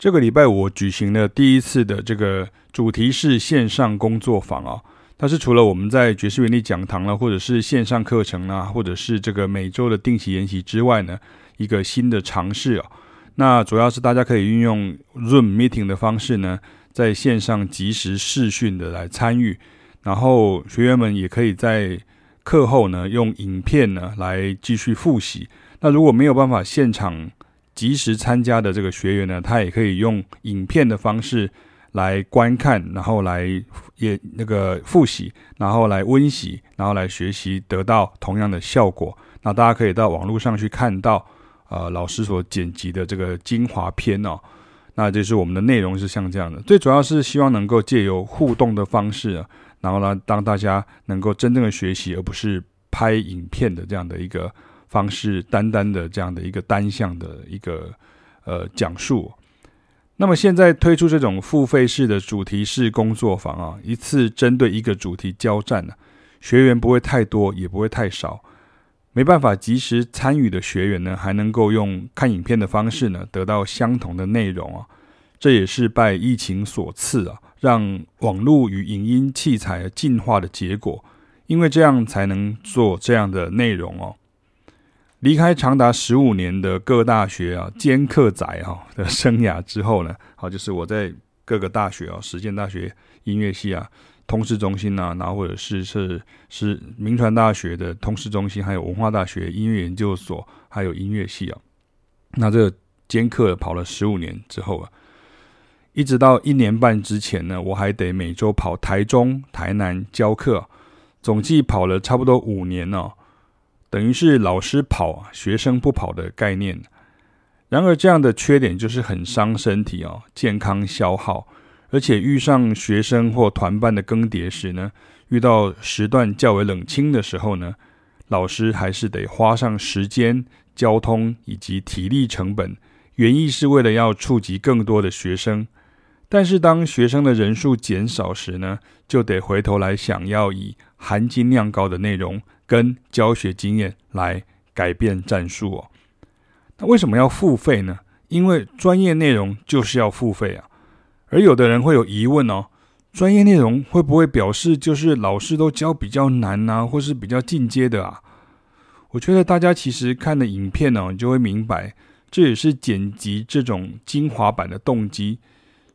这个礼拜我举行了第一次的这个主题式线上工作坊啊，它是除了我们在爵士原理讲堂了，或者是线上课程啊，或者是这个每周的定期研习之外呢，一个新的尝试啊，那主要是大家可以运用 Zoom Meeting 的方式呢，在线上即时视讯的来参与，然后学员们也可以在课后呢用影片呢来继续复习。那如果没有办法现场，及时参加的这个学员呢，他也可以用影片的方式来观看，然后来也那个复习，然后来温习，然后来学习，得到同样的效果。那大家可以到网络上去看到，呃，老师所剪辑的这个精华片哦。那就是我们的内容是像这样的，最主要是希望能够借由互动的方式啊，然后呢，让大家能够真正的学习，而不是拍影片的这样的一个。方式单单的这样的一个单向的一个呃讲述，那么现在推出这种付费式的主题式工作坊啊，一次针对一个主题交战呢，学员不会太多，也不会太少，没办法及时参与的学员呢，还能够用看影片的方式呢，得到相同的内容啊，这也是拜疫情所赐啊，让网络与影音器材进化的结果，因为这样才能做这样的内容哦。离开长达十五年的各大学啊兼课仔哈 的生涯之后呢，好，就是我在各个大学啊，实践大学音乐系啊，通识中心啊，然后或者是是是名传大学的通识中心，还有文化大学音乐研究所，还有音乐系啊，那这个兼课跑了十五年之后啊，一直到一年半之前呢，我还得每周跑台中、台南教课，总计跑了差不多五年呢、哦。等于是老师跑，学生不跑的概念。然而，这样的缺点就是很伤身体哦，健康消耗。而且遇上学生或团班的更迭时呢，遇到时段较为冷清的时候呢，老师还是得花上时间、交通以及体力成本。原意是为了要触及更多的学生，但是当学生的人数减少时呢，就得回头来想要以含金量高的内容。跟教学经验来改变战术哦。那为什么要付费呢？因为专业内容就是要付费啊。而有的人会有疑问哦，专业内容会不会表示就是老师都教比较难啊，或是比较进阶的啊？我觉得大家其实看了影片呢，就会明白，这也是剪辑这种精华版的动机。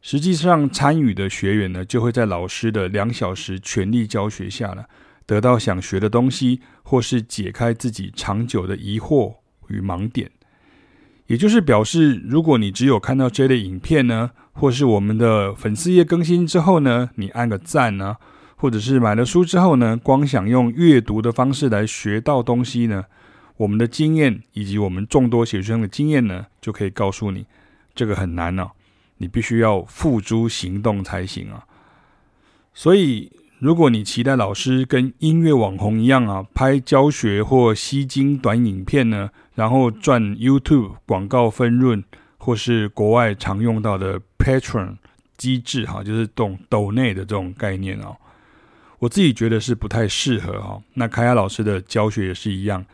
实际上参与的学员呢，就会在老师的两小时全力教学下呢。得到想学的东西，或是解开自己长久的疑惑与盲点，也就是表示，如果你只有看到这类影片呢，或是我们的粉丝页更新之后呢，你按个赞呢，或者是买了书之后呢，光想用阅读的方式来学到东西呢，我们的经验以及我们众多学生的经验呢，就可以告诉你，这个很难啊，你必须要付诸行动才行啊，所以。如果你期待老师跟音乐网红一样啊，拍教学或吸睛短影片呢，然后赚 YouTube 广告分润，或是国外常用到的 Patron 机制哈，就是懂抖内的这种概念哦，我自己觉得是不太适合哈。那凯亚老师的教学也是一样，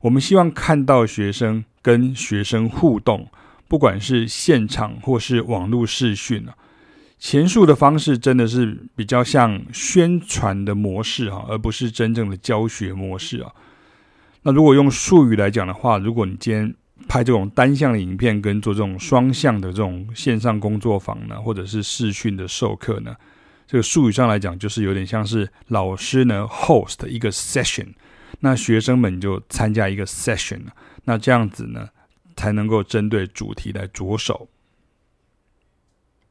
我们希望看到学生跟学生互动，不管是现场或是网络视讯啊。前述的方式真的是比较像宣传的模式哈，而不是真正的教学模式啊。那如果用术语来讲的话，如果你今天拍这种单向的影片，跟做这种双向的这种线上工作坊呢，或者是视讯的授课呢，这个术语上来讲，就是有点像是老师呢 host 一个 session，那学生们就参加一个 session，那这样子呢才能够针对主题来着手。